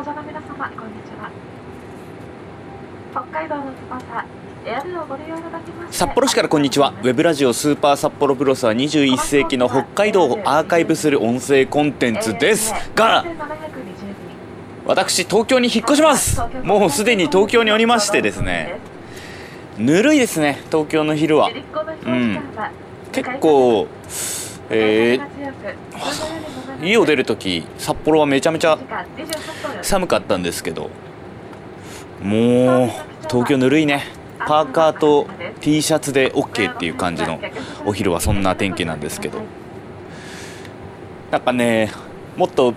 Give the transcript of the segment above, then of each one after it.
搭乗の皆様、こんにちは。北海道の翼、エアルをご利用いただきまして札幌市からこんにちは。ウェブラジオスーパー札幌プロスは21世紀の北海道をアーカイブする音声コンテンツです。が私東京に引っ越します。もうすでに東京におりましてですね。ぬるいですね東京の昼は。うん。結構えー、家を出るとき札幌はめちゃめちゃ寒かったんですけどもう東京ぬるいね。パーカーと T シャツで OK っていう感じのお昼はそんな天気なんですけど。なんかねもっと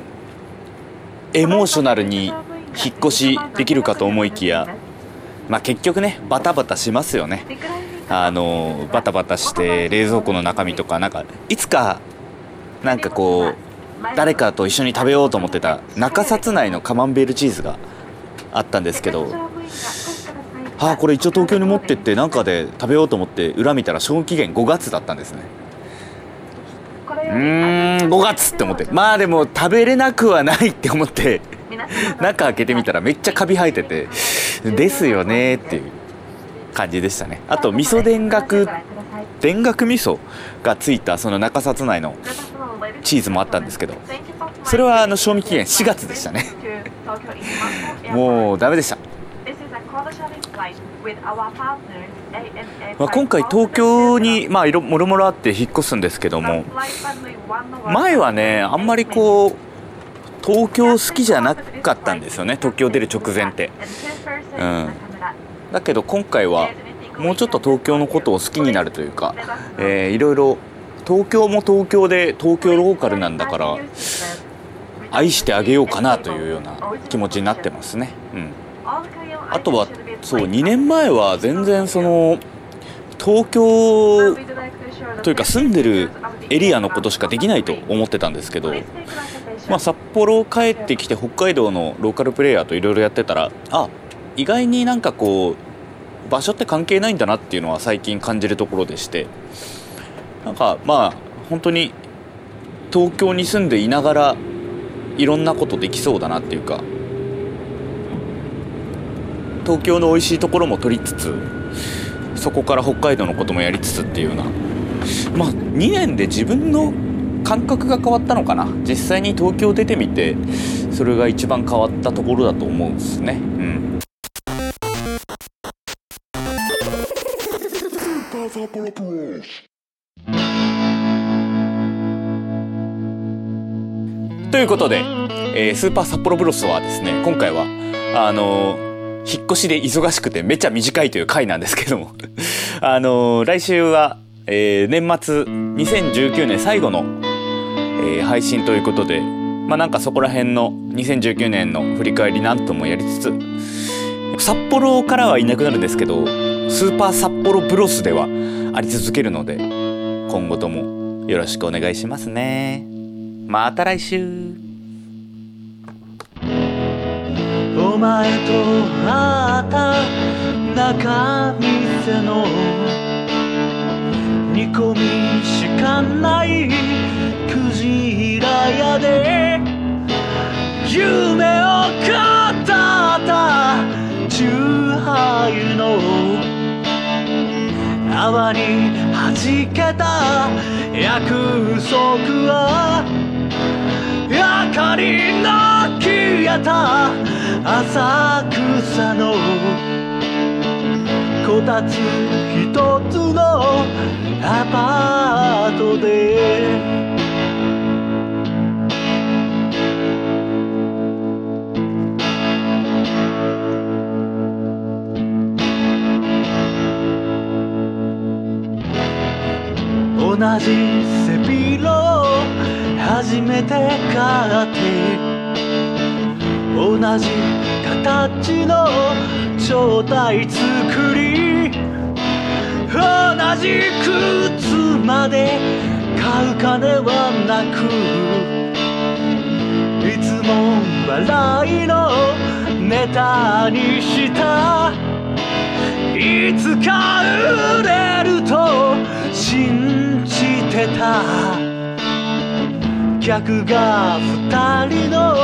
エモーショナルに引っ越しできるかと思いきやまあ結局ねバタバタしますよね。あのバタバタして冷蔵庫の中身とかなんかいつかなんかこう誰かと一緒に食べようと思ってた中札内のカマンベールチーズがあったんですけどああこれ一応東京に持ってってなんかで食べようと思って裏見たら賞味期限5月だったんですね。うーん5月って思って。まあでも食べれなくはないって思って中開けてみたらめっちゃカビ生えててですよねっていう感じでしたね。あと味噌田楽田楽味噌がついたその中札内のチーズもあったんですけどそれはあの賞味期限4月でしたね。もうダメでした。まあ、今回東京にまあいろもろもろあって引っ越すんですけども前はねあんまりこう東京好きじゃなかったんですよね。東京出る直前って。うん。だけど今回はもうちょっと東京のことを好きになるというか、えー、いろいろ東京も東京で東京ローカルなんだから愛してあげようかなというような気持ちになってますね。うん。あとはそう2年前は全然その東京というか住んでるエリアのことしかできないと思ってたんですけど、まあ、札幌帰ってきて北海道のローカルプレーヤーといろいろやってたらあ意外になんかこう場所って関係ないんだなっていうのは最近感じるところでしてなんかまあ本当に東京に住んでいながらいろんなことできそうだなっていうか東京の美味しいところも取りつつそこから北海道のこともやりつつっていうようなまあ2年で自分の感覚が変わったのかな。実際に東京出てみてそれが一番変わったところだと思うんですね。うん。ということで、えー、スーパー札幌ブロスはですね今回はあのー引っ越しで忙しくてめちゃ短いという回なんですけども あのー、来週は、え、年末2019年最後の、え、配信ということでまあなんかそこら辺の2019年の振り返りなんともやりつつ札幌からはいなくなるんですけどスーパー札幌ブロスではあり続けるので今後ともよろしくお願いしますね。また来週。お前と会った中店の煮込みしかないクジラ屋で。夢を語ったチューハイの泡に弾けた約束は。明かりの消えた浅草のこたつ一つのアパートで同じ背広を初めて買って同じ形の正体作り。同じ靴まで買う金はなく。いつも笑いのネタにした。いつか売れるとた客が二人の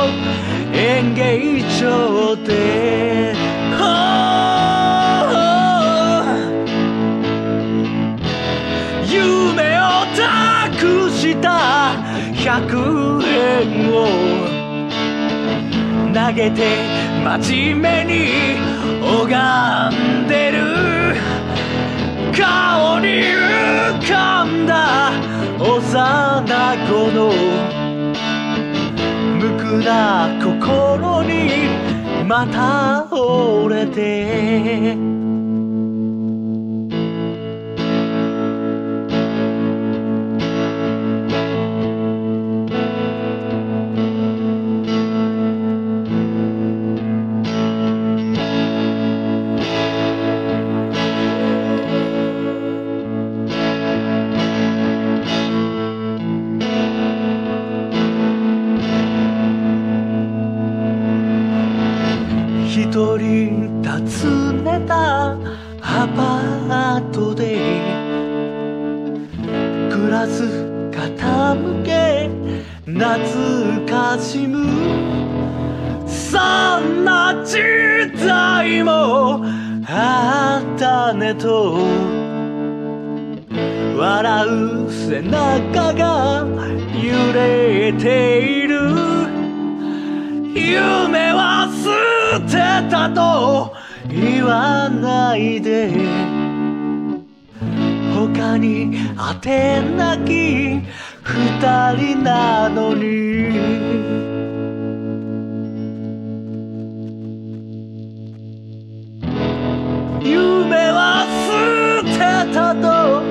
演芸場で夢を託した100円を投げて真面目に拝んでる幼子の無垢な心にまた折れてグラス傾け懐かしむそんな時代もあったねと笑う背中が揺れている。夢は捨てたと言わないで。他に当てなき。二人なのに。夢は捨てたと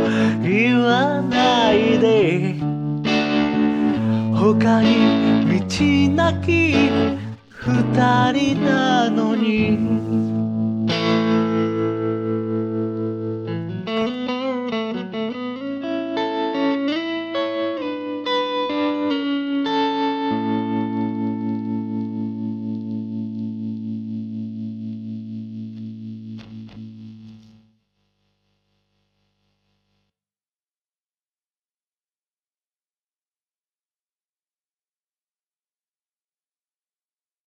言わないで。他に道なき。二人なのに。